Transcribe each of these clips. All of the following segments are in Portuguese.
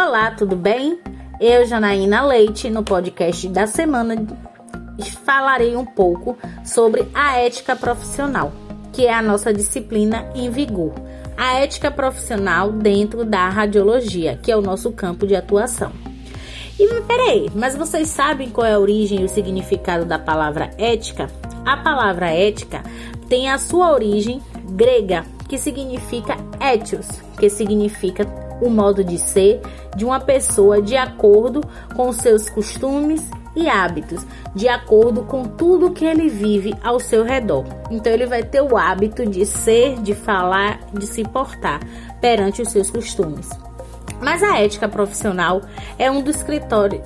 Olá, tudo bem? Eu, Janaína Leite, no podcast da semana, falarei um pouco sobre a ética profissional, que é a nossa disciplina em vigor. A ética profissional dentro da radiologia, que é o nosso campo de atuação. E peraí, mas vocês sabem qual é a origem e o significado da palavra ética? A palavra ética tem a sua origem grega, que significa etios, que significa o modo de ser de uma pessoa de acordo com seus costumes e hábitos, de acordo com tudo que ele vive ao seu redor. Então ele vai ter o hábito de ser, de falar, de se portar perante os seus costumes. Mas a ética profissional é um dos,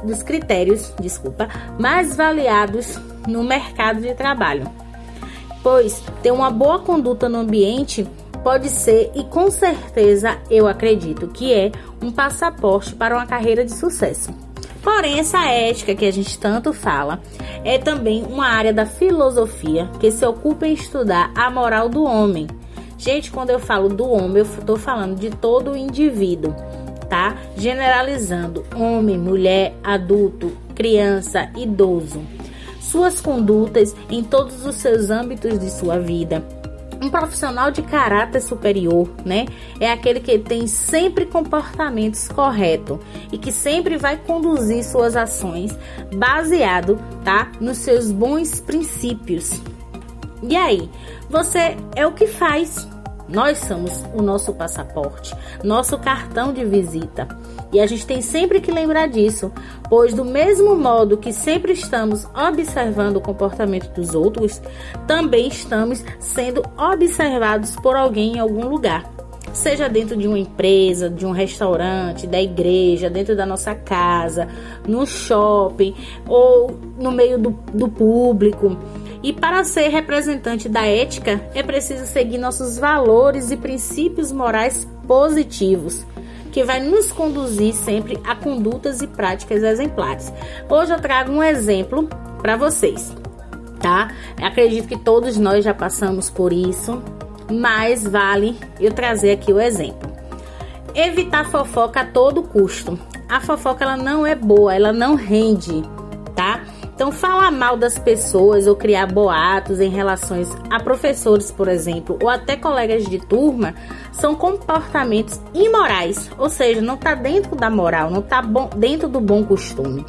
dos critérios, desculpa, mais valiados no mercado de trabalho, pois ter uma boa conduta no ambiente pode ser e com certeza eu acredito que é um passaporte para uma carreira de sucesso. Porém, essa ética que a gente tanto fala é também uma área da filosofia que se ocupa em estudar a moral do homem. Gente, quando eu falo do homem, eu estou falando de todo o indivíduo, tá? Generalizando homem, mulher, adulto, criança, idoso. Suas condutas em todos os seus âmbitos de sua vida um profissional de caráter superior, né? É aquele que tem sempre comportamentos corretos e que sempre vai conduzir suas ações baseado, tá, nos seus bons princípios. E aí, você é o que faz nós somos o nosso passaporte, nosso cartão de visita. E a gente tem sempre que lembrar disso, pois, do mesmo modo que sempre estamos observando o comportamento dos outros, também estamos sendo observados por alguém em algum lugar. Seja dentro de uma empresa, de um restaurante, da igreja, dentro da nossa casa, no shopping ou no meio do, do público. E para ser representante da ética, é preciso seguir nossos valores e princípios morais positivos, que vai nos conduzir sempre a condutas e práticas exemplares. Hoje eu trago um exemplo para vocês, tá? acredito que todos nós já passamos por isso, mas vale eu trazer aqui o exemplo. Evitar fofoca a todo custo. A fofoca ela não é boa, ela não rende, tá? Então, falar mal das pessoas ou criar boatos em relações a professores, por exemplo, ou até colegas de turma, são comportamentos imorais, ou seja, não está dentro da moral, não está dentro do bom costume.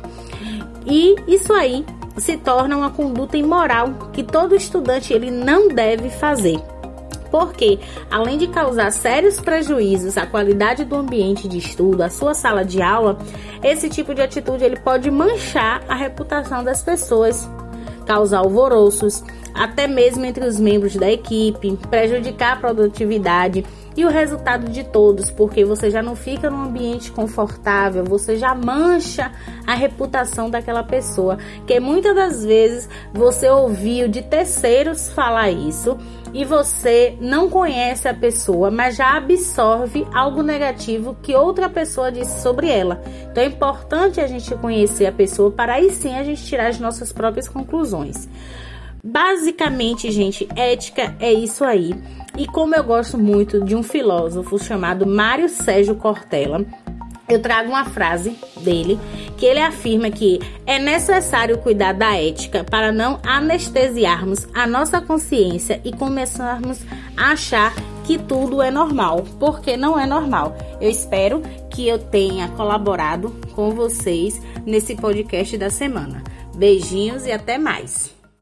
E isso aí se torna uma conduta imoral que todo estudante ele não deve fazer porque, além de causar sérios prejuízos à qualidade do ambiente de estudo, à sua sala de aula, esse tipo de atitude ele pode manchar a reputação das pessoas, causar alvoroços, até mesmo entre os membros da equipe, prejudicar a produtividade e o resultado de todos, porque você já não fica num ambiente confortável, você já mancha a reputação daquela pessoa, que muitas das vezes você ouviu de terceiros falar isso e você não conhece a pessoa, mas já absorve algo negativo que outra pessoa disse sobre ela. Então é importante a gente conhecer a pessoa para aí sim a gente tirar as nossas próprias conclusões. Basicamente, gente, ética é isso aí. E como eu gosto muito de um filósofo chamado Mário Sérgio Cortella, eu trago uma frase dele que ele afirma que é necessário cuidar da ética para não anestesiarmos a nossa consciência e começarmos a achar que tudo é normal, porque não é normal. Eu espero que eu tenha colaborado com vocês nesse podcast da semana. Beijinhos e até mais.